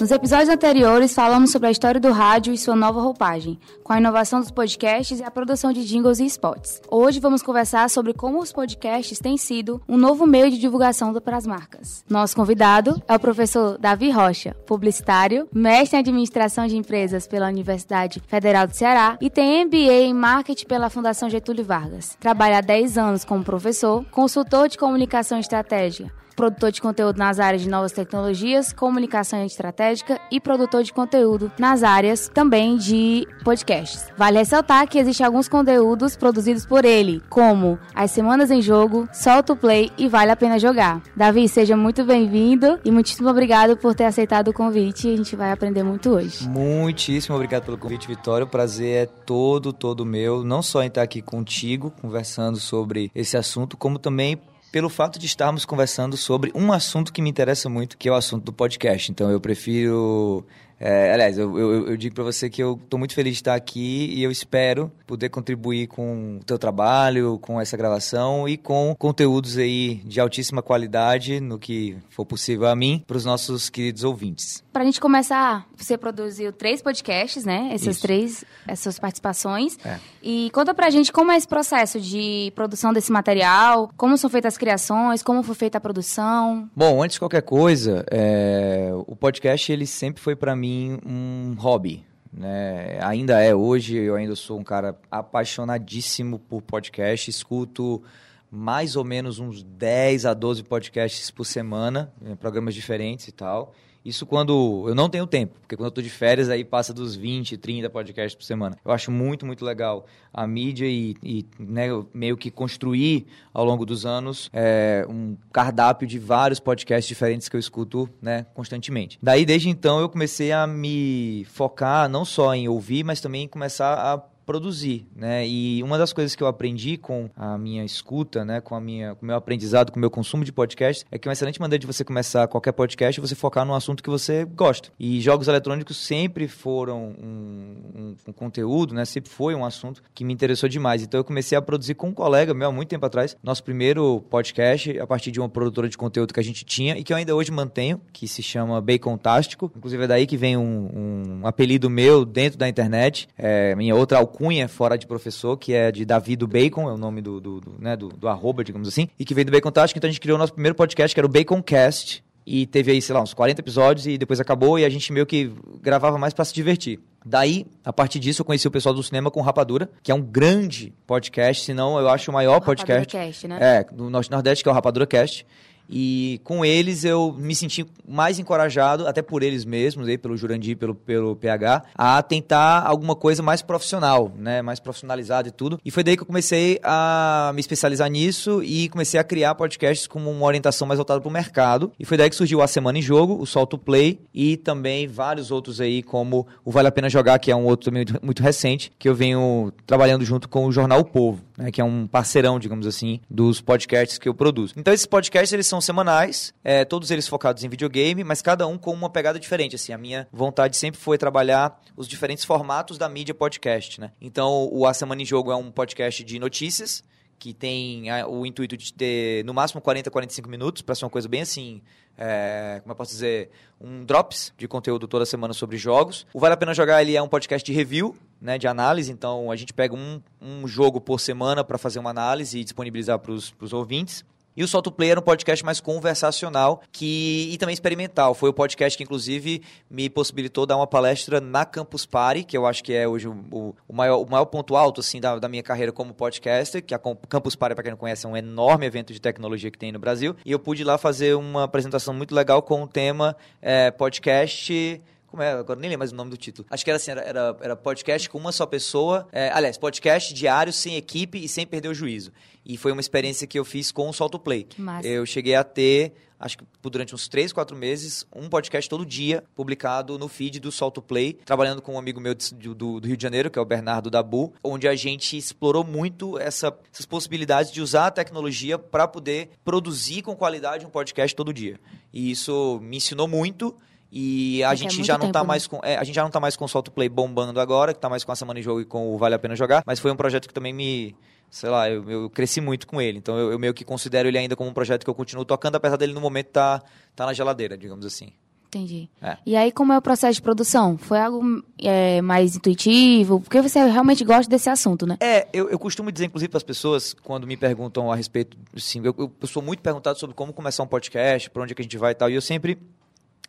Nos episódios anteriores, falamos sobre a história do rádio e sua nova roupagem, com a inovação dos podcasts e a produção de jingles e spots. Hoje vamos conversar sobre como os podcasts têm sido um novo meio de divulgação para as marcas. Nosso convidado é o professor Davi Rocha, publicitário, mestre em administração de empresas pela Universidade Federal do Ceará e tem MBA em marketing pela Fundação Getúlio Vargas. Trabalha há 10 anos como professor, consultor de comunicação estratégica produtor de conteúdo nas áreas de novas tecnologias, comunicação estratégica e produtor de conteúdo nas áreas também de podcasts. Vale ressaltar que existem alguns conteúdos produzidos por ele, como As Semanas em Jogo, Solta o Play e Vale a Pena Jogar. Davi, seja muito bem-vindo e muitíssimo obrigado por ter aceitado o convite. A gente vai aprender muito hoje. Muitíssimo obrigado pelo convite, Vitória. O prazer é todo, todo meu, não só em estar aqui contigo, conversando sobre esse assunto, como também pelo fato de estarmos conversando sobre um assunto que me interessa muito, que é o assunto do podcast. Então eu prefiro é, aliás, eu, eu, eu digo para você que eu estou muito feliz de estar aqui e eu espero poder contribuir com o teu trabalho, com essa gravação e com conteúdos aí de altíssima qualidade no que for possível a mim para os nossos queridos ouvintes. Para a gente começar, você produziu três podcasts, né? Essas Isso. três, essas participações. É. E conta para a gente como é esse processo de produção desse material, como são feitas as criações, como foi feita a produção. Bom, antes de qualquer coisa, é, o podcast ele sempre foi para mim mim um hobby. Né? Ainda é hoje, eu ainda sou um cara apaixonadíssimo por podcast, escuto mais ou menos uns 10 a 12 podcasts por semana, programas diferentes e tal. Isso quando eu não tenho tempo, porque quando eu estou de férias aí passa dos 20, 30 podcasts por semana. Eu acho muito, muito legal a mídia e, e né, meio que construir ao longo dos anos é, um cardápio de vários podcasts diferentes que eu escuto né, constantemente. Daí, desde então, eu comecei a me focar não só em ouvir, mas também em começar a produzir, né? E uma das coisas que eu aprendi com a minha escuta, né, com a minha, com o meu aprendizado, com o meu consumo de podcast, é que uma excelente maneira de você começar qualquer podcast é você focar num assunto que você gosta. E jogos eletrônicos sempre foram um, um, um conteúdo, né? Sempre foi um assunto que me interessou demais. Então eu comecei a produzir com um colega meu há muito tempo atrás, nosso primeiro podcast a partir de uma produtora de conteúdo que a gente tinha e que eu ainda hoje mantenho, que se chama Bacon Tástico. Inclusive é daí que vem um, um apelido meu dentro da internet. É, minha outra alcunha alcunha fora de professor, que é de Davi do Bacon, é o nome do, do, do né, do, do arroba, digamos assim, e que veio do Bacon Tático, então a gente criou o nosso primeiro podcast, que era o Bacon Cast, e teve aí, sei lá, uns 40 episódios e depois acabou e a gente meio que gravava mais para se divertir. Daí, a partir disso, eu conheci o pessoal do cinema com Rapadura, que é um grande podcast, se não eu acho o maior o podcast. Cast, né? É, do Norte Nordeste, que é o Rapadura Cast. E com eles eu me senti mais encorajado, até por eles mesmos, aí, pelo Jurandir, pelo, pelo PH, a tentar alguma coisa mais profissional, né? Mais profissionalizada e tudo. E foi daí que eu comecei a me especializar nisso e comecei a criar podcasts com uma orientação mais voltada para o mercado. E foi daí que surgiu a Semana em Jogo, o Solto Play e também vários outros aí, como o Vale a Pena Jogar, que é um outro também muito, recente, que eu venho trabalhando junto com o Jornal o Povo, né? Que é um parceirão, digamos assim, dos podcasts que eu produzo. Então esses podcasts, eles são são semanais, é, todos eles focados em videogame, mas cada um com uma pegada diferente. Assim, a minha vontade sempre foi trabalhar os diferentes formatos da mídia podcast, né? Então, o A Semana em Jogo é um podcast de notícias, que tem o intuito de ter no máximo 40, 45 minutos, para ser uma coisa bem assim, é, como eu posso dizer, um drops de conteúdo toda semana sobre jogos. O Vale a Pena Jogar ele é um podcast de review, né, de análise, então a gente pega um, um jogo por semana para fazer uma análise e disponibilizar para os ouvintes. E o Solto Play era um podcast mais conversacional que, e também experimental. Foi o podcast que, inclusive, me possibilitou dar uma palestra na Campus Party, que eu acho que é hoje o, o, maior, o maior ponto alto assim, da, da minha carreira como podcaster, que a Campus Party, para quem não conhece, é um enorme evento de tecnologia que tem no Brasil. E eu pude lá fazer uma apresentação muito legal com o tema é, podcast como é? Agora nem lembro mais o nome do título. Acho que era assim, era, era, era podcast com uma só pessoa. É, aliás, podcast diário, sem equipe e sem perder o juízo. E foi uma experiência que eu fiz com o Solto Play. Eu cheguei a ter, acho que durante uns 3, 4 meses, um podcast todo dia publicado no feed do Solto Play, trabalhando com um amigo meu do, do, do Rio de Janeiro, que é o Bernardo Dabu, onde a gente explorou muito essa, essas possibilidades de usar a tecnologia para poder produzir com qualidade um podcast todo dia. E isso me ensinou muito e a gente é já não tempo, tá né? mais com. É, a gente já não tá mais com o Solto Play bombando agora, que tá mais com a semana de jogo e com o Vale a Pena Jogar. Mas foi um projeto que também me. Sei lá, eu, eu cresci muito com ele. Então eu, eu, meio que considero ele ainda como um projeto que eu continuo tocando, apesar dele no momento tá, tá na geladeira, digamos assim. Entendi. É. E aí, como é o processo de produção? Foi algo é, mais intuitivo? Porque você realmente gosta desse assunto, né? É, eu, eu costumo dizer, inclusive, para as pessoas, quando me perguntam a respeito, assim, eu, eu, sou muito perguntado sobre como começar um podcast, para onde é que a gente vai e tal, e eu sempre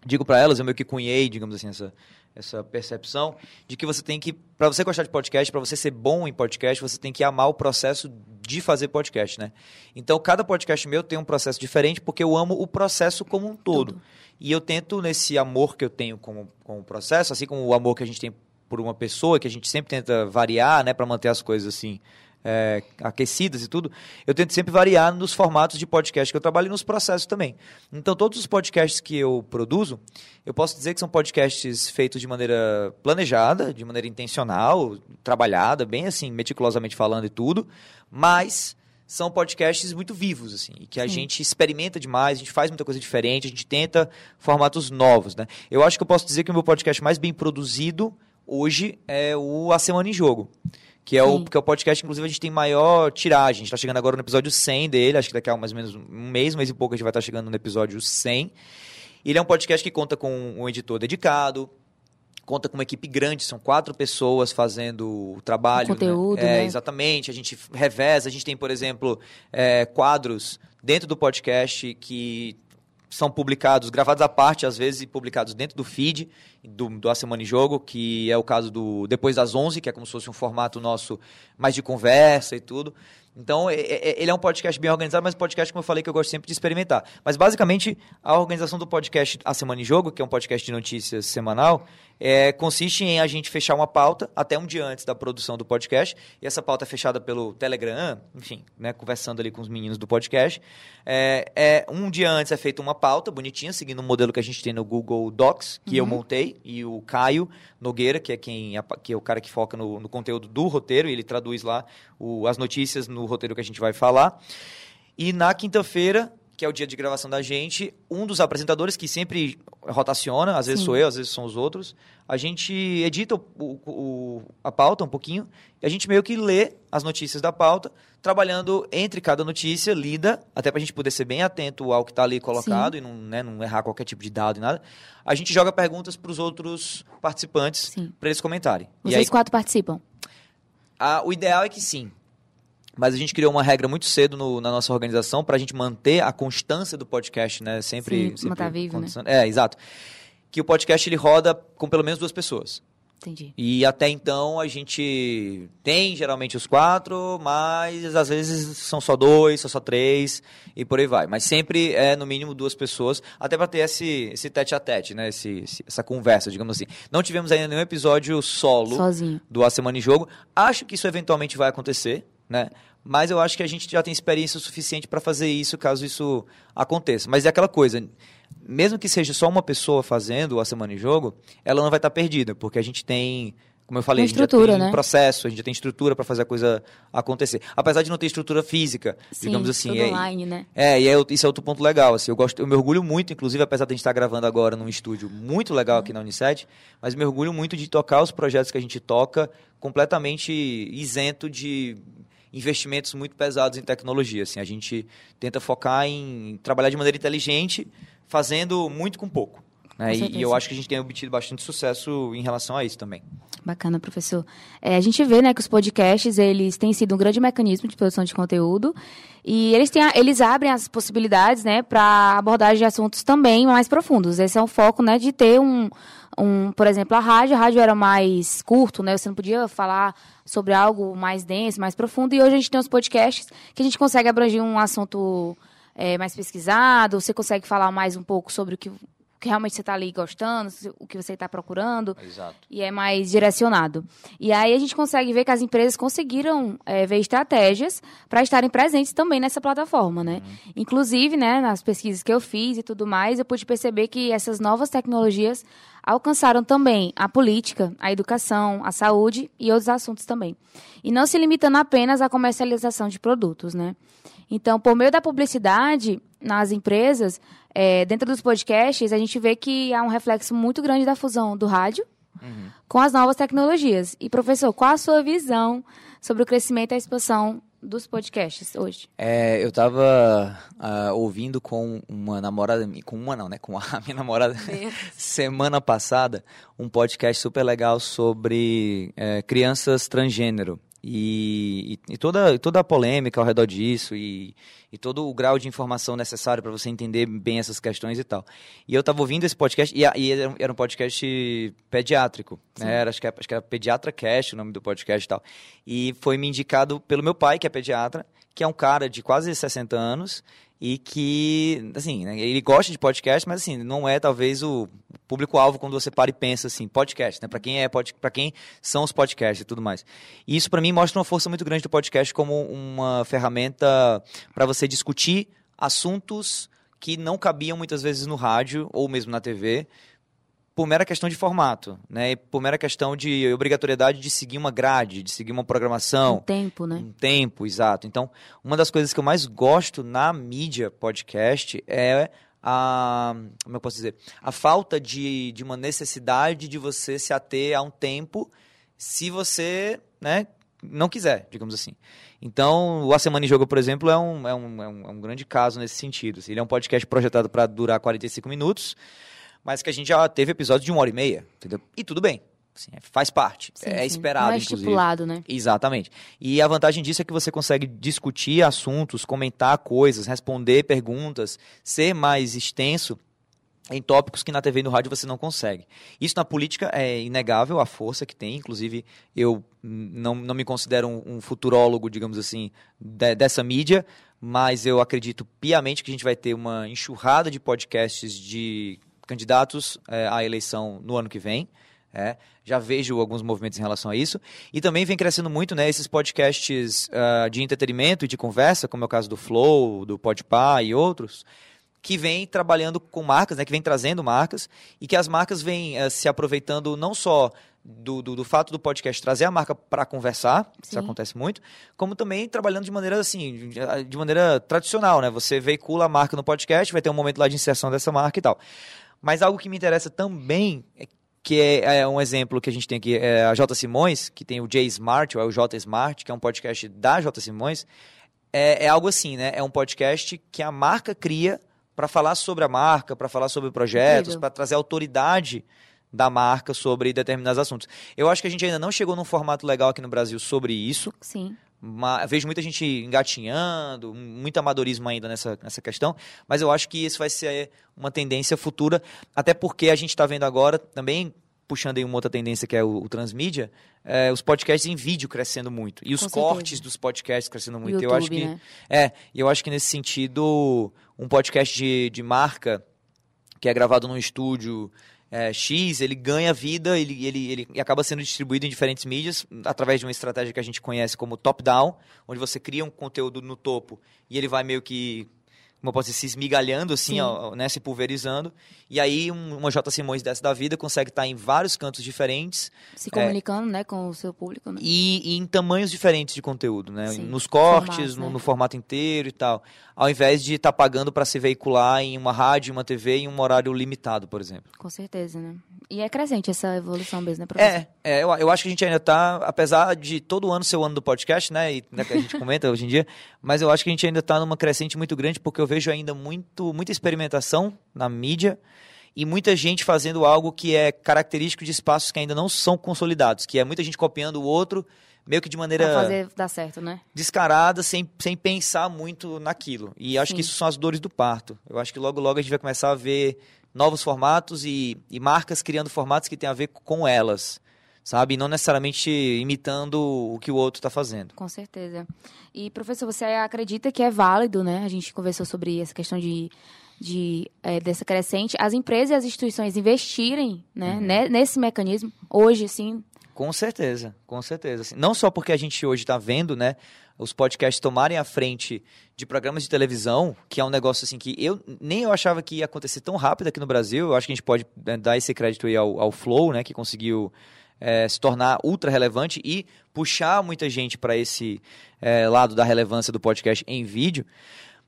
digo para elas, eu meio que cunhei, digamos assim, essa, essa percepção de que você tem que, para você gostar de podcast, para você ser bom em podcast, você tem que amar o processo de fazer podcast, né? Então, cada podcast meu tem um processo diferente porque eu amo o processo como um todo. Tudo. E eu tento, nesse amor que eu tenho com, com o processo, assim como o amor que a gente tem por uma pessoa, que a gente sempre tenta variar, né, para manter as coisas assim. É, aquecidas e tudo, eu tento sempre variar nos formatos de podcast que eu trabalho e nos processos também. Então, todos os podcasts que eu produzo, eu posso dizer que são podcasts feitos de maneira planejada, de maneira intencional, trabalhada, bem assim, meticulosamente falando e tudo, mas são podcasts muito vivos, assim, e que a Sim. gente experimenta demais, a gente faz muita coisa diferente, a gente tenta formatos novos, né? Eu acho que eu posso dizer que o meu podcast mais bem produzido hoje é o A Semana em Jogo. Que é, o, que é o podcast, inclusive, a gente tem maior tiragem. A gente está chegando agora no episódio 100 dele. Acho que daqui a mais ou menos um mês, mês e pouco, a gente vai estar chegando no episódio 100. Ele é um podcast que conta com um editor dedicado, conta com uma equipe grande, são quatro pessoas fazendo o trabalho. O conteúdo, né? É, né? Exatamente. A gente reveza, a gente tem, por exemplo, é, quadros dentro do podcast que são publicados, gravados à parte, às vezes, e publicados dentro do feed do, do A Semana em Jogo, que é o caso do Depois das 11, que é como se fosse um formato nosso mais de conversa e tudo. Então, é- é- ele é um podcast bem organizado, mas um podcast, como eu falei, que eu gosto sempre de experimentar. Mas, basicamente, a organização do podcast A Semana em Jogo, que é um podcast de notícias semanal, é, consiste em a gente fechar uma pauta até um dia antes da produção do podcast. E essa pauta é fechada pelo Telegram, enfim, né, conversando ali com os meninos do podcast. É, é, um dia antes é feita uma pauta bonitinha, seguindo um modelo que a gente tem no Google Docs, que eu montei, e o Caio Nogueira, que é quem que é o cara que foca no, no conteúdo do roteiro, e ele traduz lá o- as notícias no roteiro que a gente vai falar. E na quinta-feira, que é o dia de gravação da gente, um dos apresentadores que sempre rotaciona, às vezes Sim. sou eu, às vezes são os outros, a gente edita o- o- a pauta um pouquinho e a gente meio que lê as notícias da pauta, trabalhando entre cada notícia, lida, até para a gente poder ser bem atento ao que está ali colocado e não, né, não errar qualquer tipo de dado e nada. A gente joga perguntas para os outros participantes Sim. para eles comentarem. E Vocês aí, quatro participam. ah, o ideal é que sim. Mas a gente criou uma regra muito cedo no- na nossa organização para a gente manter a constância do podcast, né? Sempre. Sim, sempre manter vivo, né? É, exato. Que o podcast ele roda com pelo menos duas pessoas. Entendi. E até então a gente tem geralmente os quatro, mas às vezes são só dois, são só três e por aí vai. Mas sempre é no mínimo duas pessoas, até para ter esse, esse tete a tete, né? Esse- essa conversa, digamos assim. Não tivemos ainda nenhum episódio solo Sozinho. do A Semana em Jogo. Acho que isso eventualmente vai acontecer, né? Mas eu acho que a gente já tem experiência suficiente para fazer isso caso isso aconteça. Mas é aquela coisa, mesmo que seja só uma pessoa fazendo A Semana em Jogo, ela não vai estar perdida, porque a gente tem, como eu falei, a gente já tem né? processo, a gente já tem estrutura para fazer a coisa acontecer. Apesar de não ter estrutura física, Sim, digamos assim. tudo é- online, né? é, e é, isso é outro ponto legal. Assim, eu, gosto, eu me orgulho muito, inclusive, apesar de a gente estar gravando agora num estúdio muito legal aqui na Unicef, mas me orgulho muito de tocar os projetos que a gente toca completamente isento de investimentos muito pesados em tecnologia. Assim, a gente tenta focar em trabalhar de maneira inteligente, fazendo muito com pouco. Né? E- E, eu acho que a gente tem obtido bastante sucesso em relação a isso também. Bacana, professor. É, a gente vê, né, que os podcasts, eles têm sido um grande mecanismo de produção de conteúdo e eles, têm, eles abrem as possibilidades, né, para abordagem de assuntos também mais profundos. Esse é um foco, né, de ter um, um, por exemplo, a rádio, a rádio era mais curto, né, você não podia falar sobre algo mais denso, mais profundo, e hoje a gente tem os podcasts que a gente consegue abranger um assunto é, mais pesquisado, você consegue falar mais um pouco sobre o que, o que realmente você está ali gostando, o que você está procurando Exato. e é mais direcionado. E aí a gente consegue ver que as empresas conseguiram é, ver estratégias para estarem presentes também nessa plataforma, né? Inclusive, né, nas pesquisas que eu fiz e tudo mais, eu pude perceber que essas novas tecnologias alcançaram também a política, a educação, a saúde e outros assuntos também. E não se limitando apenas à comercialização de produtos, né? Então, por meio da publicidade nas empresas, é, dentro dos podcasts, a gente vê que há um reflexo muito grande da fusão do rádio com as novas tecnologias. E, professor, qual a sua visão sobre o crescimento e a expansão dos podcasts hoje? É, eu estava uh, ouvindo com uma namorada, com uma não, né? Com a minha namorada, semana passada, um podcast super legal sobre é, crianças transgênero. E, e, e, toda, toda a polêmica ao redor disso e, e todo o grau de informação necessário para você entender bem essas questões e tal. E eu estava ouvindo esse podcast, e, e, era um podcast pediátrico, né? Era, acho, que era, acho que era Pediatra Cast o nome do podcast e tal. E foi me indicado pelo meu pai, que é pediatra, que é um cara de quase 60 anos e que, assim, né, ele gosta de podcast, mas assim, não é talvez o público-alvo quando você para e pensa assim, podcast, né? Para quem é para quem são os podcasts e tudo mais. E isso para mim mostra uma força muito grande do podcast como uma ferramenta para você discutir assuntos que não cabiam muitas vezes no rádio ou mesmo na TV, por mera questão de formato, né? E por mera questão de obrigatoriedade de seguir uma grade, de seguir uma programação. Um tempo, né? Um tempo, exato. Então, uma das coisas que eu mais gosto na mídia podcast é a como eu posso dizer a falta de, de uma necessidade de você se ater a um tempo se você né não quiser digamos assim então o A Semana em Jogo por exemplo é um, é um, é um, é um grande caso nesse sentido ele é um podcast projetado para durar 45 minutos mas que a gente já teve episódios de uma hora e meia, entendeu? E tudo bem. Assim, é, faz parte. Sim, é sim. esperado, Não é inclusive. estipulado, né? Exatamente. E a vantagem disso é que você consegue discutir assuntos, comentar coisas, responder perguntas, ser mais extenso em tópicos que na TV e no rádio você não consegue. Isso na política é inegável, a força que tem. Inclusive, eu não, não me considero um, um futurólogo, digamos assim, de, dessa mídia, mas eu acredito piamente que a gente vai ter uma enxurrada de podcasts de candidatos é, à eleição no ano que vem. É, já vejo alguns movimentos em relação a isso. E também vem crescendo muito né, esses podcasts uh, de entretenimento e de conversa, como é o caso do Flow, do Podpah e outros, que vem trabalhando com marcas, né, que vem trazendo marcas, e que as marcas vêm uh, se aproveitando não só do, do, do, fato do podcast trazer a marca para conversar, Sim. isso acontece muito, como também trabalhando de maneira assim, de maneira tradicional, né? Você veicula a marca no podcast, vai ter um momento lá de inserção dessa marca e tal. Mas algo que me interessa também, é que é, é, um exemplo que a gente tem aqui, é a J. Simões, que tem o J Smart, ou é o J Smart, que é um podcast da J. Simões, é, é algo assim, né? É um podcast que a marca cria para falar sobre a marca, para falar sobre projetos, para trazer autoridade da marca sobre determinados assuntos. Eu acho que a gente ainda não chegou num formato legal aqui no Brasil sobre isso. Sim. Uma, vejo muita gente engatinhando, muito amadorismo ainda nessa, nessa questão, mas eu acho que isso vai ser uma tendência futura, até porque a gente está vendo agora também, puxando aí uma outra tendência que é o, o transmídia, é, os podcasts em vídeo crescendo muito. E os cortes dos podcasts crescendo muito. YouTube, eu acho que. Né? É, e eu acho que nesse sentido, um podcast de, de marca que é gravado num estúdio é, X, ele ganha vida, ele, ele, ele acaba sendo distribuído em diferentes mídias através de uma estratégia que a gente conhece como top-down, onde você cria um conteúdo no topo e ele vai meio que como posso dizer, se esmigalhando, assim, ó, né, se pulverizando. E aí um, uma J. Simões dessa da vida consegue estar em vários cantos diferentes. Se comunicando, é, né, com o seu público, né? E, e, em tamanhos diferentes de conteúdo, né? Sim. Nos cortes, formato, no, né? no, formato inteiro e tal. Ao invés de estar tá pagando para se veicular em uma rádio, uma TV em um horário limitado, por exemplo. Com certeza, né? E é crescente essa evolução mesmo, né, professor? É, é eu, eu acho que a gente ainda está, apesar de todo ano ser o ano do podcast, né, e né, que a gente comenta hoje em dia, mas eu acho que a gente ainda está numa crescente muito grande, porque eu vejo ainda muito, muita experimentação na mídia e muita gente fazendo algo que é característico de espaços que ainda não são consolidados, que é muita gente copiando o outro, meio que de maneira pra fazer dar certo, né? Descarada, sem, sem pensar muito naquilo. E acho Sim. que isso são as dores do parto. Eu acho que logo logo a gente vai começar a ver novos formatos e, e marcas criando formatos que têm a ver com elas sabe? Não necessariamente imitando o que o outro está fazendo. Com certeza. E, professor, você acredita que é válido, né? A gente conversou sobre essa questão de, de é, dessa crescente, as empresas e as instituições investirem né, uhum. nesse mecanismo, hoje, sim. Com certeza, com certeza. Não só porque a gente hoje está vendo, né? os podcasts tomarem a frente de programas de televisão, que é um negócio assim que eu nem eu achava que ia acontecer tão rápido aqui no Brasil. Eu acho que a gente pode né, dar esse crédito aí ao, ao Flow, né, que conseguiu é, se tornar ultra relevante e puxar muita gente para esse é, lado da relevância do podcast em vídeo.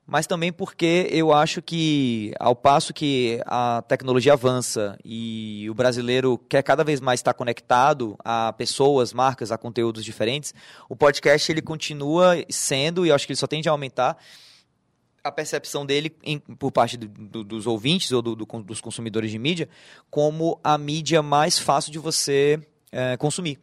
mas também porque eu acho que, ao passo que a tecnologia avança e o brasileiro quer cada vez mais estar conectado a pessoas, marcas, a conteúdos diferentes, o podcast ele continua sendo, e eu acho que ele só tende a aumentar, a percepção dele em, por parte do, do, dos ouvintes ou do, dos consumidores de mídia como a mídia mais fácil de você é, consumir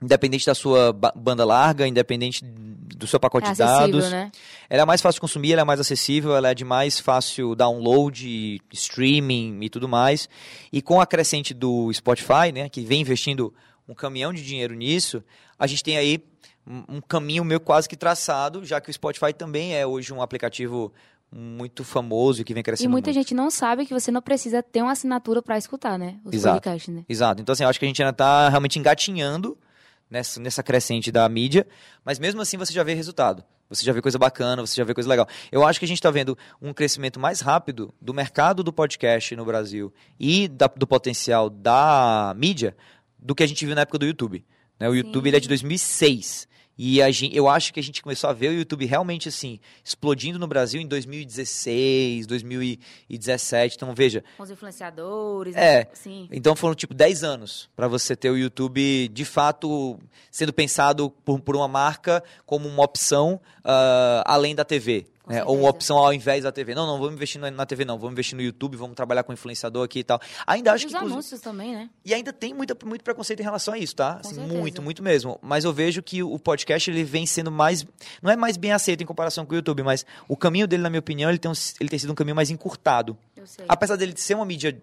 independente da sua banda larga, independente do seu pacote é de dados. Né? Ela é mais fácil de consumir, ela é mais acessível, ela é de mais fácil download, streaming e tudo mais. E com a crescente do Spotify, né, que vem investindo um caminhão de dinheiro nisso, a gente tem aí um caminho meio quase que traçado, já que o Spotify também é hoje um aplicativo muito famoso e que vem crescendo. E muita muito. gente não sabe que você não precisa ter uma assinatura para escutar, né? Os Exato. podcasts, né? Exato. Então, assim, eu acho que a gente ainda está realmente engatinhando nessa, nessa crescente da mídia, mas mesmo assim você já vê resultado. Você já vê coisa bacana, você já vê coisa legal. Eu acho que a gente está vendo um crescimento mais rápido do mercado do podcast no Brasil e da, do potencial da mídia do que a gente viu na época do YouTube. Né? O YouTube é de 2006. E gente, eu acho que a gente começou a ver o YouTube realmente assim, explodindo no Brasil em 2016, 2017. Então, veja. Com os influenciadores. É. Né? Então foram tipo 10 anos para você ter o YouTube de fato sendo pensado por, por uma marca como uma opção uh, além da TV. É, ou uma opção ao invés da TV. Não, não vamos investir na TV, não. Vamos investir no YouTube, vamos trabalhar com influenciador aqui e tal. Ainda acho e que. Os anúncios também, né? E ainda tem muita, muito preconceito em relação a isso, tá? Assim, muito, muito mesmo. Mas eu vejo que o podcast ele vem sendo mais. Não é mais bem aceito em comparação com o YouTube, mas o caminho dele, na minha opinião, ele tem, um, ele tem sido um caminho mais encurtado. Eu sei. Apesar dele ser uma mídia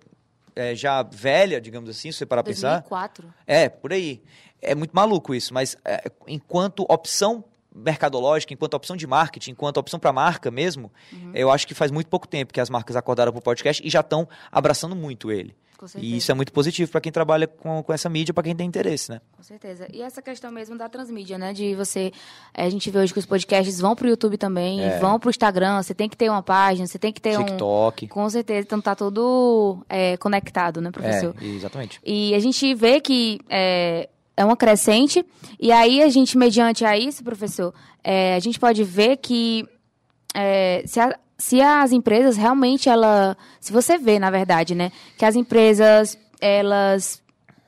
é, já velha, digamos assim, se você parar 2004. pensar. É, por aí. É muito maluco isso, mas é, enquanto opção mercadológica, enquanto opção de marketing, enquanto opção para marca mesmo, uhum. eu acho que faz muito pouco tempo que as marcas acordaram para o podcast e já estão abraçando muito ele. E isso é muito positivo para quem trabalha com, com essa mídia, para quem tem interesse, né? Com certeza. E essa questão mesmo da transmídia, né? De você. Eh, a gente vê hoje que os podcasts vão para o YouTube também, é. vão para o Instagram, você tem que ter uma página, você tem que ter TikTok. um. TikTok. Com certeza. Então tá tudo é, conectado, né, professor? É, exatamente. E a gente vê que. É, é uma crescente. E aí a gente, mediante a isso, professor, é, a gente pode ver que é, se, a, se as empresas realmente ela, se você vê, na verdade, né, que as empresas elas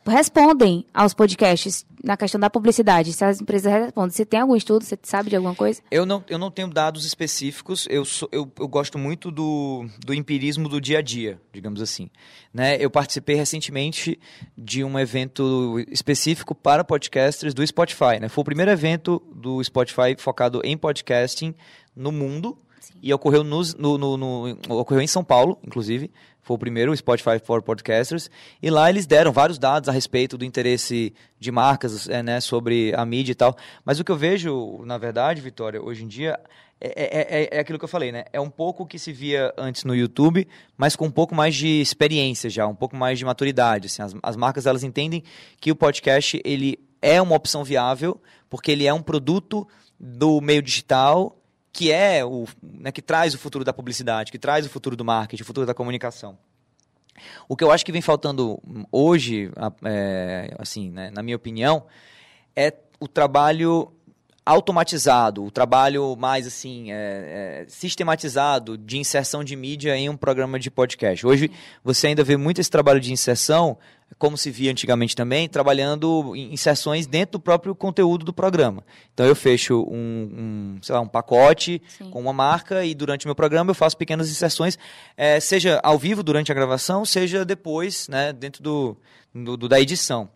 respondem aos podcasts na questão da publicidade? Se as empresas respondem, você tem algum estudo? Você sabe de alguma coisa? Eu não, eu não tenho dados específicos. Eu, sou, eu, eu gosto muito do, do empirismo do dia a dia, digamos assim. Né? Eu participei recentemente de um evento específico para podcasters do Spotify. Né? Foi o primeiro evento do Spotify focado em podcasting no mundo. Sim. E ocorreu, nos, no, no, no, ocorreu em São Paulo, inclusive. Foi o primeiro, o Spotify for Podcasters. E lá eles deram vários dados a respeito do interesse de marcas é, né, sobre a mídia e tal. Mas o que eu vejo, na verdade, Vitória, hoje em dia, é, é, é, é aquilo que eu falei, né? É um pouco que se via antes no YouTube, mas com um pouco mais de experiência já, um pouco mais de maturidade. Assim, as, as marcas elas entendem que o podcast ele é uma opção viável, porque ele é um produto do meio digital que é o né, que traz o futuro da publicidade, que traz o futuro do marketing, o futuro da comunicação. O que eu acho que vem faltando hoje, é, assim, né, na minha opinião, é o trabalho automatizado, o trabalho mais assim é, é, sistematizado de inserção de mídia em um programa de podcast. Hoje você ainda vê muito esse trabalho de inserção, como se via antigamente também, trabalhando inserções dentro do próprio conteúdo do programa. Então eu fecho um, um sei lá, um pacote Sim. com uma marca e durante o meu programa eu faço pequenas inserções, é, seja ao vivo durante a gravação, seja depois, né, dentro do, do, do da edição.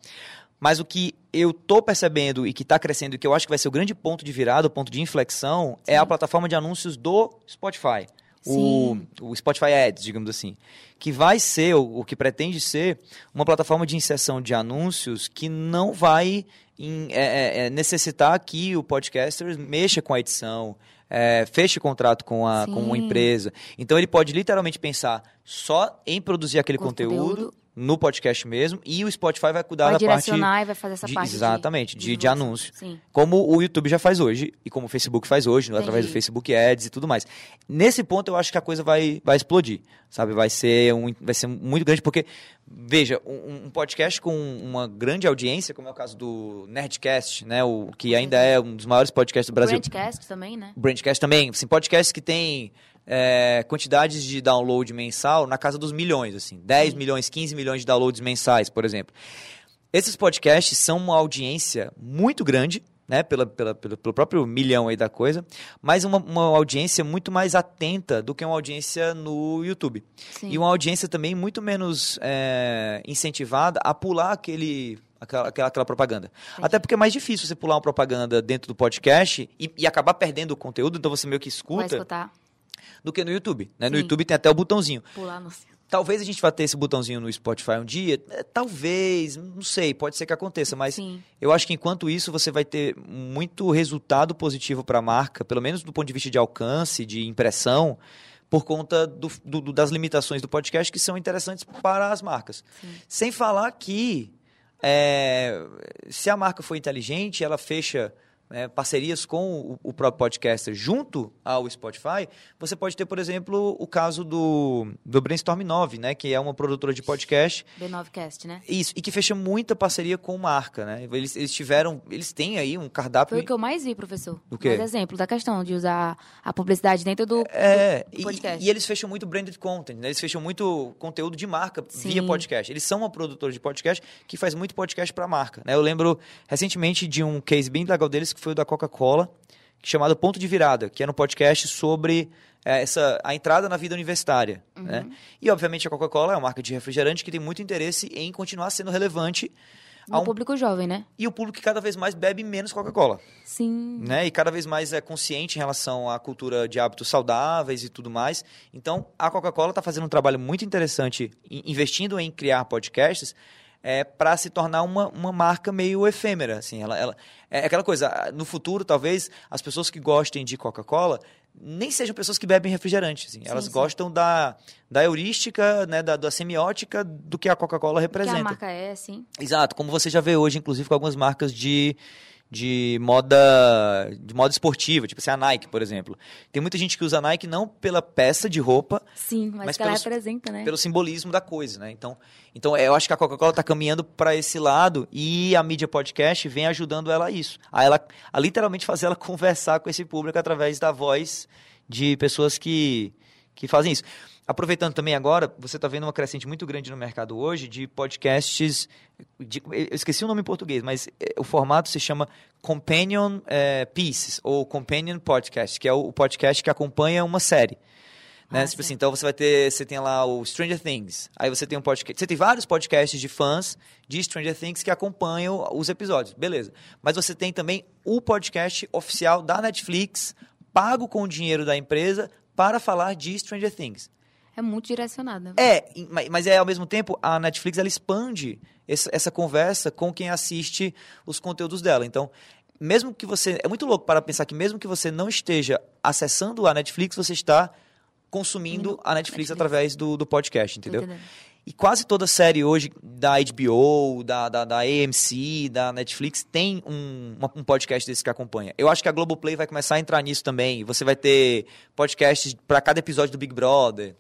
Mas o que eu tô percebendo e que está crescendo e que eu acho que vai ser o grande ponto de virada, o ponto de inflexão, Sim. é a plataforma de anúncios do Spotify. O, o, Spotify Ads, digamos assim, que vai ser, o, o, que pretende ser, uma plataforma de inserção de anúncios que não vai em, é, é, é necessitar que o podcaster mexa com a edição, é, feche contrato com, a, com uma empresa. Então ele pode literalmente pensar só em produzir aquele conteúdo, conteúdo no podcast mesmo e o Spotify vai cuidar Vai da parte direcionar e vai fazer essa de- parte de- exatamente, de, de divulgação. anúncio. Sim. Como o YouTube já faz hoje e como o Facebook faz hoje, Entendi. através do Facebook Ads e tudo mais. Nesse ponto eu acho que a coisa vai, vai explodir, sabe? Vai ser, um, vai ser muito grande porque, veja, um, um podcast com uma grande audiência, como é o caso do Nerdcast, né? O, que ainda é um dos maiores podcasts do Brasil. Brandcast também, né? Brandcast também, assim, podcasts que tem é, quantidades de download mensal na casa dos milhões, assim, 10 milhões, 15 milhões de downloads mensais, por exemplo. Esses podcasts são uma audiência muito grande, né, pela, pela- pelo, pelo próprio milhão aí da coisa, mas uma, uma audiência muito mais atenta do que uma audiência no YouTube. Sim. E uma audiência também muito menos é, incentivada a pular aquele, aquela, aquela, aquela propaganda. Até porque é mais difícil você pular uma propaganda dentro do podcast e, e acabar perdendo o conteúdo, então você meio que Vai escuta, escutar, do que no YouTube. Né? No Sim. YouTube tem até o botãozinho. pular no... Talvez a gente vá ter esse botãozinho no Spotify um dia, é, talvez, não sei, pode ser que aconteça, mas Sim. eu acho que enquanto isso você vai ter muito resultado positivo para a marca, pelo menos do ponto de vista de alcance, de impressão, por conta do- do- das limitações do podcast que são interessantes para as marcas. Sem falar que é, se a marca for inteligente, ela fecha né, parcerias com o, o próprio podcaster junto ao Spotify, você pode ter, por exemplo, o caso do, do Brainstorm 9, né, que é uma produtora de podcast B9cast, né? isso, e que fecha muita parceria com marca, né? Eles, eles tiveram, eles têm aí um cardápio. Foi o que eu mais vi, professor. O quê? Exemplo da questão de usar a publicidade dentro do, É, do e, podcast. e eles fecham muito branded content, né? Eles fecham muito conteúdo de marca Sim. via podcast. Eles são uma produtora de podcast que faz muito podcast para marca, né? Eu lembro recentemente de um case bem legal deles que foi o da Coca-Cola, chamado Ponto de Virada, que era um podcast sobre é, essa a entrada na vida universitária, Uhum. né? E obviamente a Coca-Cola é uma marca de refrigerante que tem muito interesse em continuar sendo relevante No um- público jovem, né? e o público que cada vez mais bebe menos Coca-Cola. Sim. né? E cada vez mais é consciente em relação à cultura de hábitos saudáveis e tudo mais. Então, a Coca-Cola está fazendo um trabalho muito interessante, in- investindo em criar podcasts, é, para se tornar uma, uma marca meio efêmera. Assim, ela, ela, é aquela coisa, no futuro, talvez, as pessoas que gostem de Coca-Cola nem sejam pessoas que bebem refrigerante. assim. Elas sim. gostam da, da heurística, né, da, da semiótica do que a Coca-Cola Que representa. a marca é, sim. Exato, como você já vê hoje, inclusive, com algumas marcas de, de moda de moda esportiva, tipo assim, a Nike, por exemplo. Tem muita gente que usa a Nike não pela peça de roupa, Sim, mas, Mas que ela pelos- representa, né? pelo simbolismo da coisa, né? Então, então eu acho que a Coca-Cola está caminhando para esse lado e a mídia podcast vem ajudando ela a isso. A ela a literalmente fazer ela conversar com esse público através da voz de pessoas que, que fazem isso. Aproveitando também agora, você está vendo uma crescente muito grande no mercado hoje de podcasts. de- eu esqueci o nome em português, mas eh, o formato se chama Companion eh, Pieces, ou Companion Podcast, que é o podcast que acompanha uma série. Né? Ah, tipo sim. assim, então você vai ter, você tem lá o Stranger Things, aí você tem um podcast, você tem vários podcasts de fãs de Stranger Things que acompanham os episódios, beleza. Mas você tem também o podcast oficial da Netflix, pago com o dinheiro da empresa para falar de Stranger Things. É muito direcionado, né? É, ma- mas é ao mesmo tempo a Netflix ela expande essa, essa conversa com quem assiste os conteúdos dela. Então, mesmo que você é muito louco para pensar que mesmo que você não esteja acessando a Netflix, você está consumindo Indo a Netflix, Netflix. através do, do podcast, entendeu? entendendo. E quase toda série hoje da HBO, da, da, da AMC, da Netflix, tem um, uma- um podcast desse que acompanha. Eu acho que a Globoplay vai começar a entrar nisso também. Você vai ter podcasts para cada episódio do Big Brother,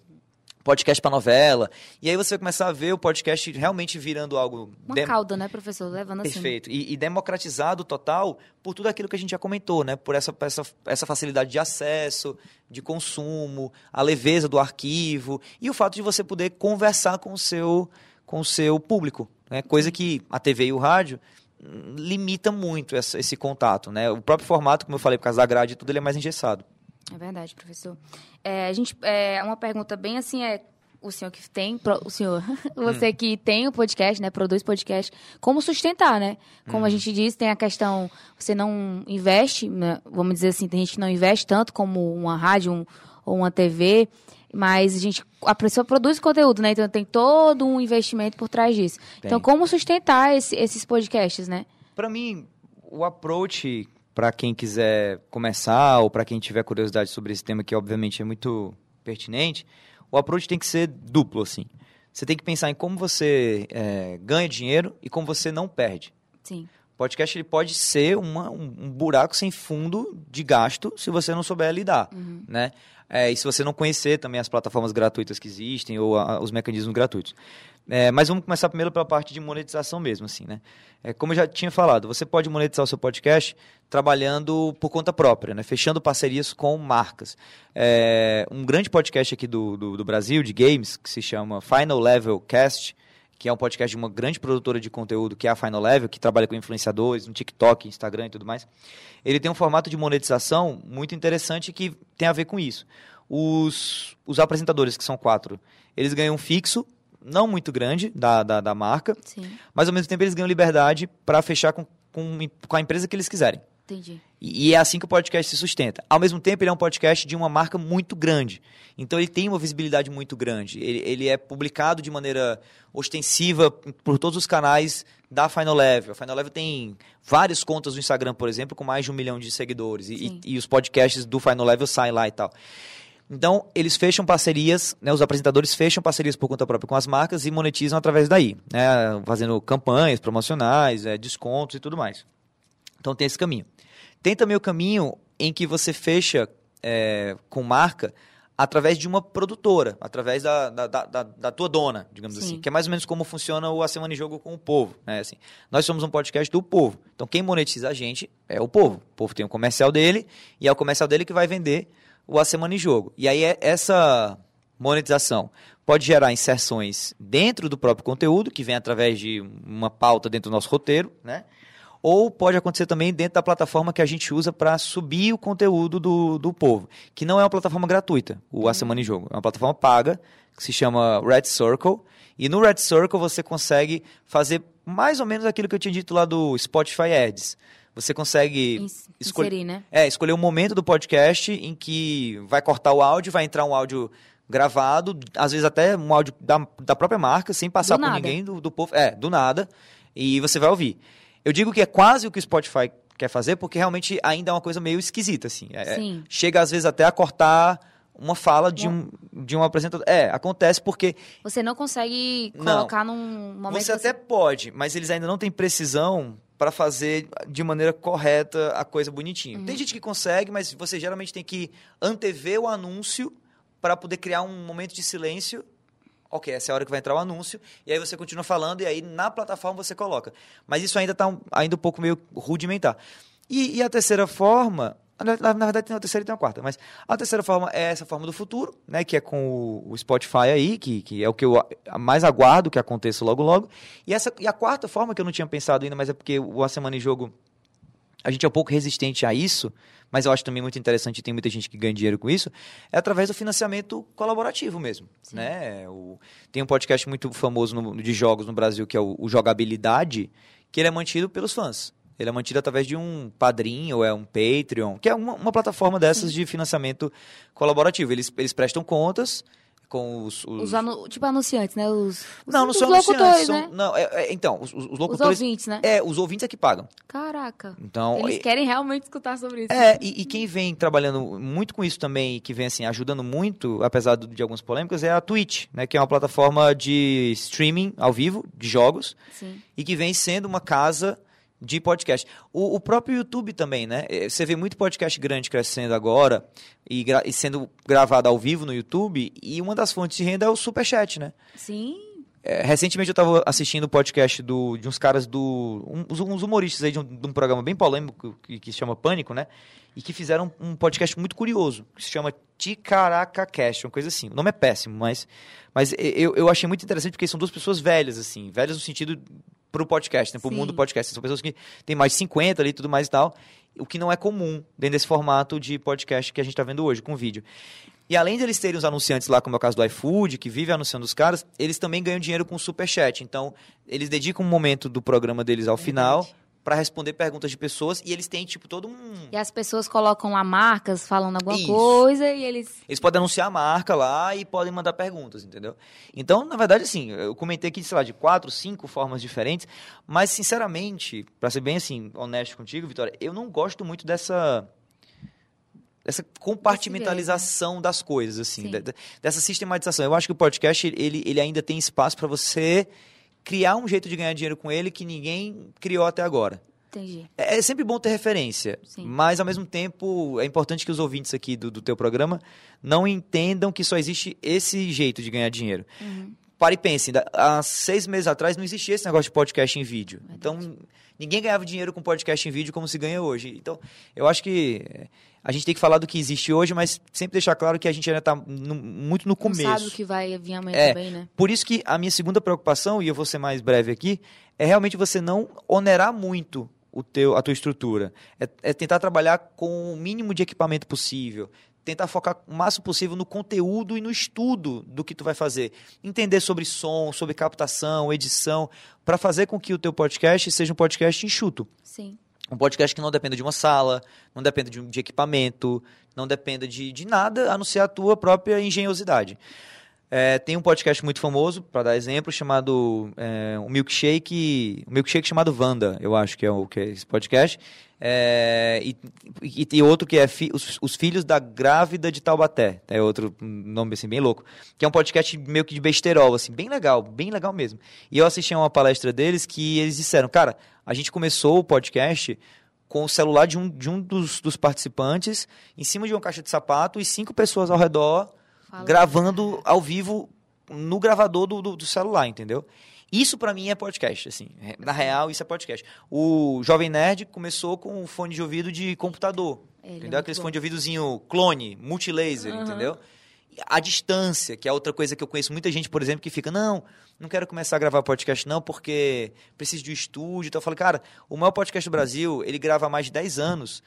podcast para novela. E aí você vai começar a ver o podcast realmente virando algo Uma dem- cauda, né, professor? Levando assim. Perfeito. E, e democratizado total por tudo aquilo que a gente já comentou, né? Por essa, essa, essa facilidade de acesso, de consumo, a leveza do arquivo e o fato de você poder conversar com o seu, com o seu público. Né? Coisa que a TV e o rádio hum, limita muito essa- esse contato, né? O próprio formato, como eu falei, por causa da grade e tudo, ele é mais engessado. É verdade, professor. É, a gente, é, uma pergunta bem assim é o senhor que tem, o senhor, você que tem o podcast, né, produz podcast, como sustentar, né? Como a gente disse, tem a questão, você não investe, né, vamos dizer assim, tem gente que não investe tanto como uma rádio um- ou uma TV, mas a gente, a pessoa produz conteúdo, né? Então tem todo um investimento por trás disso. Então Tem. como sustentar esse- esses podcasts, né? Para mim, o approach para quem quiser começar ou para quem tiver curiosidade sobre esse tema que obviamente é muito pertinente, o approach tem que ser duplo assim. você tem que pensar em como você é, ganha dinheiro e como você não perde. Sim. O podcast ele pode ser uma, um, um, buraco sem fundo de gasto se você não souber lidar, uhum. né? É, e se você não conhecer também as plataformas gratuitas que existem ou a, os mecanismos gratuitos. É, mas vamos começar primeiro pela parte de monetização mesmo, assim, né? É, como eu já tinha falado, você pode monetizar o seu podcast trabalhando por conta própria, né? Fechando parcerias com marcas. É, um grande podcast aqui do, do, do, Brasil, de games, que se chama Final Level Cast, que é um podcast de uma grande produtora de conteúdo, que é a Final Level, que trabalha com influenciadores no TikTok, Instagram e tudo mais. Ele tem um formato de monetização muito interessante que tem a ver com isso. Os, os apresentadores, que são quatro, eles ganham um fixo não muito grande da, da, da marca, Sim. mas ao mesmo tempo eles ganham liberdade para fechar com, com, com a empresa que eles quiserem. Entendi. E, é assim que o podcast se sustenta. Ao mesmo tempo, ele é um podcast de uma marca muito grande. Então, ele tem uma visibilidade muito grande. Ele, ele é publicado de maneira ostensiva por todos os canais da Final Level. A Final Level tem várias contas no Instagram, por exemplo, com mais de um milhão de seguidores. E, e, e os podcasts do Final Level saem lá e tal. Então, eles fecham parcerias, né, os apresentadores fecham parcerias por conta própria com as marcas e monetizam através daí, né, fazendo campanhas promocionais, é, descontos e tudo mais. Então, tem esse caminho. Tem também o caminho em que você fecha é, com marca através de uma produtora, através da, da, da, da tua dona, digamos assim, Sim. assim, que é mais ou menos como funciona o A Semana em Jogo com o povo. Né? Assim, nós somos um podcast do povo, então quem monetiza a gente é o povo. O povo tem um comercial dele e é o comercial dele que vai vender o A Semana em Jogo. E aí é essa monetização pode gerar inserções dentro do próprio conteúdo, que vem através de uma pauta dentro do nosso roteiro, né? Ou pode acontecer também dentro da plataforma que a gente usa para subir o conteúdo do, do povo, que não é uma plataforma gratuita, o A Semana em Jogo. É uma plataforma paga, que se chama Red Circle. E no Red Circle você consegue fazer mais ou menos aquilo que eu tinha dito lá do Spotify Ads. Você consegue escolher, né? É, escolher um momento do podcast em que vai cortar o áudio, vai entrar um áudio gravado, às vezes até um áudio da, da própria marca, sem passar por ninguém do, do povo. É, do nada. E você vai ouvir. Eu digo que é quase o que o Spotify quer fazer, porque realmente ainda é uma coisa meio esquisita, assim. É, Sim. chega às vezes até a cortar uma fala de um, de um apresentador. É, acontece porque. Você não consegue colocar não, num momento. Você até pode, mas eles ainda não têm precisão para fazer de maneira correta a coisa bonitinha. Uhum. Tem gente que consegue, mas você geralmente tem que antever o anúncio para poder criar um momento de silêncio. Ok, essa é a hora que vai entrar o anúncio, e aí você continua falando, e aí na plataforma você coloca. Mas isso ainda está um, ainda um pouco meio rudimentar. E, e a terceira forma na, na, verdade, tem uma terceira e tem uma quarta. Mas a terceira forma é essa forma do futuro, né? Que é com o, o Spotify aí, que, que é o que eu mais aguardo que aconteça logo logo. E, essa, e a quarta forma, que eu não tinha pensado ainda, mas é porque o A Semana em Jogo, a gente é um pouco resistente a isso, mas eu acho também muito interessante e tem muita gente que ganha dinheiro com isso, é através do financiamento colaborativo mesmo. Né? O, tem um podcast muito famoso no, de jogos no Brasil, que é o, o Jogabilidade, que ele é mantido pelos fãs. Ele é mantido através de um padrinho, ou é um Patreon, que é uma, uma plataforma dessas de financiamento colaborativo. Eles, eles prestam contas com os... os... os anu... Tipo anunciantes, né? Os, não, não os são locutores, são... né? Não, é, é, então, os, os locutores... Os ouvintes, né? É, os ouvintes é que pagam. Caraca. Então, Eles querem realmente escutar sobre isso. É, e, e, quem vem trabalhando muito com isso também, que vem assim, ajudando muito, apesar de algumas polêmicas, é a Twitch, né? Que é uma plataforma de streaming ao vivo, de jogos. Sim. E que vem sendo uma casa de podcast. O, o, próprio YouTube também, né? É, você vê muito podcast grande crescendo agora e, gra e, sendo gravado ao vivo no YouTube, e uma das fontes de renda é o Superchat, né? Sim. É, recentemente eu estava assistindo o podcast do, de uns caras do. Um, uns humoristas aí de um, de um programa bem polêmico que, que, se chama Pânico, né? E que fizeram um podcast muito curioso, que se chama Ticaraca Cast, uma coisa assim. O nome é péssimo, mas, mas eu, eu achei muito interessante porque são duas pessoas velhas, assim, velhas no sentido pro podcast, né, pro Sim. mundo do podcast. São pessoas que têm mais de 50 ali e tudo mais e tal, o que não é comum dentro desse formato de podcast que a gente está vendo hoje, com vídeo. E além de eles terem os anunciantes lá, como é o caso do iFood, que vive anunciando os caras, eles também ganham dinheiro com o Superchat. Então, eles dedicam um momento do programa deles ao final para responder perguntas de pessoas e eles têm, tipo, todo um. E as pessoas colocam lá marcas falando alguma Isso. coisa e eles. Eles podem anunciar a marca lá e podem mandar perguntas, entendeu? Então, na verdade, assim, eu comentei aqui, sei lá, de quatro, cinco formas diferentes, mas, sinceramente, para ser bem assim, honesto contigo, Vitória, eu não gosto muito dessa essa compartimentalização das coisas, assim, dessa sistematização. Eu acho que o podcast ele, ele ainda tem espaço para você criar um jeito de ganhar dinheiro com ele que ninguém criou até agora. Entendi. É, é sempre bom ter referência, Sim. mas ao mesmo tempo é importante que os ouvintes aqui do, do teu programa não entendam que só existe esse jeito de ganhar dinheiro. Uhum. Pare e pense, há seis meses atrás não existia esse negócio de podcast em vídeo. Verdade. Então, ninguém ganhava dinheiro com podcast em vídeo como se ganha hoje. Então, eu acho que a gente tem que falar do que existe hoje, mas sempre deixar claro que a gente ainda está muito no começo. Não sabe o que vai vir amanhã é, também, né? Por isso que a minha segunda preocupação, e eu vou ser mais breve aqui, é realmente você não onerar muito o teu, a tua estrutura. É, é tentar trabalhar com o mínimo de equipamento possível, tentar focar o máximo possível no conteúdo e no estudo do que tu vai fazer. Entender sobre som, sobre captação, edição, para fazer com que o teu podcast seja um podcast enxuto. Sim. Um podcast que não dependa de uma sala, não dependa de, de equipamento, não dependa de, de nada a não ser a tua própria engenhosidade. É, tem um podcast muito famoso, para dar exemplo, chamado é, um milkshake, um milkshake chamado Vanda, eu acho que é o que é esse podcast. É, e, e, outro que é fi, os, os, Filhos da Grávida de Taubaté, é outro nome assim bem louco, que é um podcast meio que de besterol, assim, bem legal, bem legal mesmo. E eu assisti a uma palestra deles que eles disseram, cara, a gente começou o podcast com o celular de um, de um dos, dos participantes em cima de uma caixa de sapato e cinco pessoas ao redor Fala. gravando ao vivo no gravador do, do, do celular, entendeu? Isso para mim é podcast, assim. Na real, isso é podcast. O Jovem Nerd começou com um fone de ouvido de computador. Ele é entendeu? É Aquele fone de ouvidozinho clone, multilaser, uhum. entendeu? A distância, que é outra coisa que eu conheço muita gente, por exemplo, que fica, não, não quero começar a gravar podcast não, porque preciso de um estúdio. Então eu falo, cara, o maior podcast do Brasil, ele grava há mais de 10 anos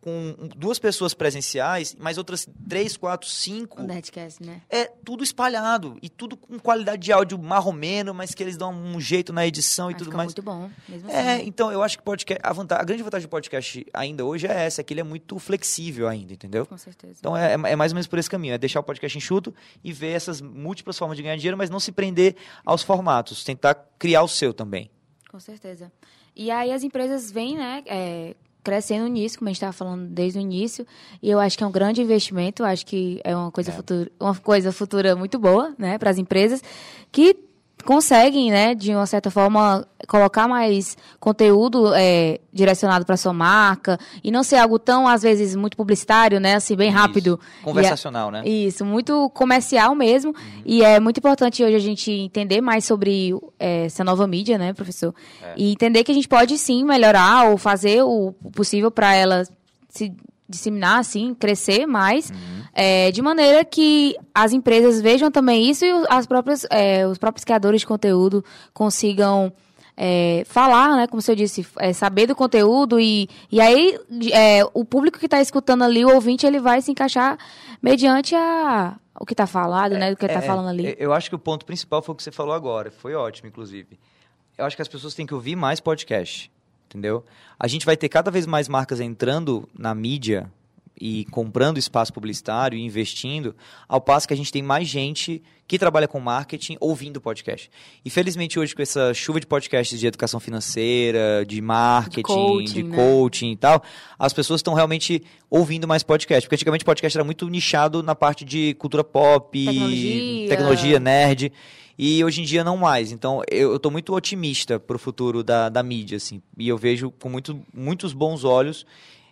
com duas pessoas presenciais, mais outras três, quatro, cinco. Um Nerdcast, né? É tudo espalhado e tudo com qualidade de áudio marromeno, mas que eles dão um jeito na edição e tudo mais. muito bom. Mesmo é, assim. então eu acho que podcast, a, vantagem, a grande vantagem do podcast ainda hoje é essa, é que ele é muito flexível ainda, entendeu? Com certeza. Então é, é mais ou menos por esse caminho, é deixar o podcast enxuto e ver essas múltiplas formas de ganhar dinheiro, mas não se prender aos formatos, tentar criar o seu também. Com certeza. E aí as empresas vêm, né? É crescendo nisso, como a gente estava falando desde o início, e eu acho que é um grande investimento, acho que é uma coisa, é. Futura, uma coisa futura muito boa né, para as empresas, que conseguem, né, de uma certa forma, colocar mais conteúdo é, direcionado para sua marca e não ser algo tão, às vezes, muito publicitário, né, assim, bem rápido. Isso. Conversacional, é, né? Isso, muito comercial mesmo. Uhum. E é muito importante hoje a gente entender mais sobre é, essa nova mídia, né, professor? É. E entender que a gente pode, sim, melhorar ou fazer o possível para ela se disseminar, assim, crescer mais, uhum. É, de maneira que as empresas vejam também isso e as próprias, é, os próprios criadores de conteúdo consigam é, falar, né, como eu disse, é, saber do conteúdo e, e aí é, o público que está escutando ali, o ouvinte, ele vai se encaixar mediante a, o que está falado, né, o que está é, falando ali. Eu acho que o ponto principal foi o que você falou agora, foi ótimo, inclusive. Eu acho que as pessoas têm que ouvir mais podcast entendeu? A gente vai ter cada vez mais marcas entrando na mídia e comprando espaço publicitário e investindo, ao passo que a gente tem mais gente que trabalha com marketing ouvindo podcast. E felizmente hoje com essa chuva de podcasts de educação financeira, de marketing, de coaching, de coaching né? e tal, as pessoas estão realmente ouvindo mais podcast. Porque antigamente podcast era muito nichado na parte de cultura pop, tecnologia, tecnologia nerd e hoje em dia não mais. Então eu estou muito otimista para o futuro da, da mídia, assim, e eu vejo com muito, muitos bons olhos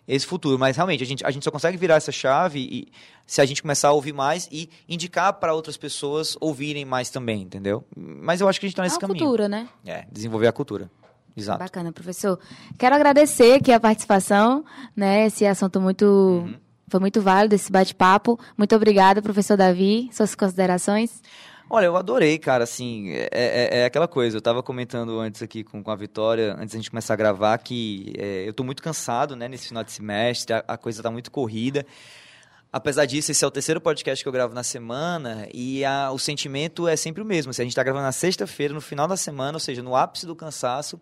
esse futuro. Mas realmente a gente, a gente só consegue virar essa chave e, se a gente começar a ouvir mais e indicar para outras pessoas ouvirem mais também, entendeu? Mas eu acho que a gente está nesse é caminho. cultura, né? É, desenvolver a cultura. Exato. Bacana, professor. Quero agradecer aqui a participação, né? Esse assunto muito. Uhum. Foi muito válido esse bate-papo. Muito obrigada, professor Davi. Suas considerações? Olha, eu adorei, cara, assim, é, é, é, aquela coisa, eu tava comentando antes aqui com, com a Vitória, antes da gente começar a gravar, que é, eu tô muito cansado, né, nesse final de semestre, a, a, coisa tá muito corrida. Apesar disso, esse é o terceiro podcast que eu gravo na semana e a, o sentimento é sempre o mesmo. Assim, a gente tá gravando na sexta-feira, no final da semana, ou seja, no ápice do cansaço.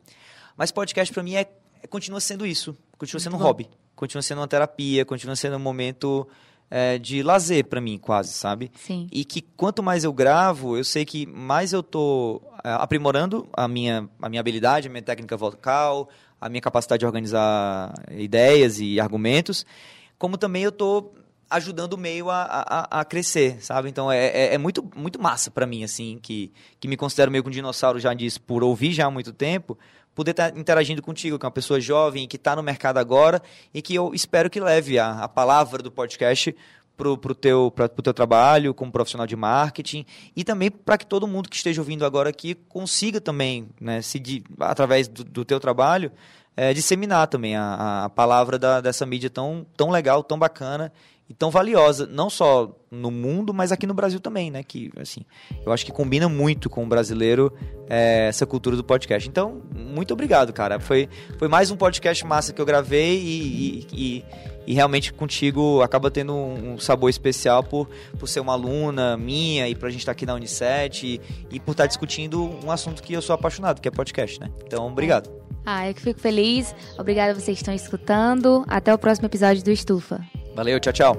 Mas podcast para mim é, é, continua sendo isso, continua sendo um hobby, continua sendo uma terapia, continua sendo um momento é, de lazer para mim, quase, sabe? Sim. E que quanto mais eu gravo, eu sei que mais eu tô é, aprimorando a minha, a minha habilidade, a minha técnica vocal, a minha capacidade de organizar ideias e argumentos, como também eu tô ajudando o meio a, a, a crescer, sabe? Então é, é, é muito, muito massa para mim, assim, que, que me considero meio que um dinossauro já disso, por ouvir já há muito tempo, poder estar tá interagindo contigo, com uma pessoa jovem que está no mercado agora e que eu espero que leve a, a palavra do podcast para o teu, teu trabalho como profissional de marketing e também para que todo mundo que esteja ouvindo agora aqui consiga também, né, se de, através do, do teu trabalho, é, disseminar também a, a palavra da, dessa mídia tão, tão legal, tão bacana e tão valiosa, não só no mundo, mas aqui no Brasil também, né? Que, assim, eu acho que combina muito com o brasileiro é, essa cultura do podcast. Então, muito obrigado, cara. Foi, foi mais um podcast massa que eu gravei e, e, e, e realmente contigo acaba tendo um sabor especial por, por ser uma aluna minha e pra gente estar aqui na Unicet e, por estar discutindo um assunto que eu sou apaixonado, que é podcast, né? Então, obrigado. Ah, eu que fico feliz. Obrigada a vocês que estão escutando. Até o próximo episódio do Estufa. Valeu, tchau, tchau.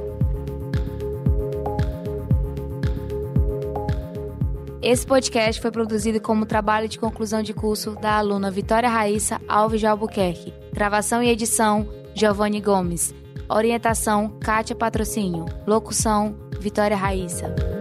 Esse podcast foi produzido como trabalho de conclusão de curso da aluna Vitória Raíssa Alves de Albuquerque. Gravação e edição, Giovanni Gomes. Orientação, Kátia Patrocínio. Locução, Vitória Raíssa.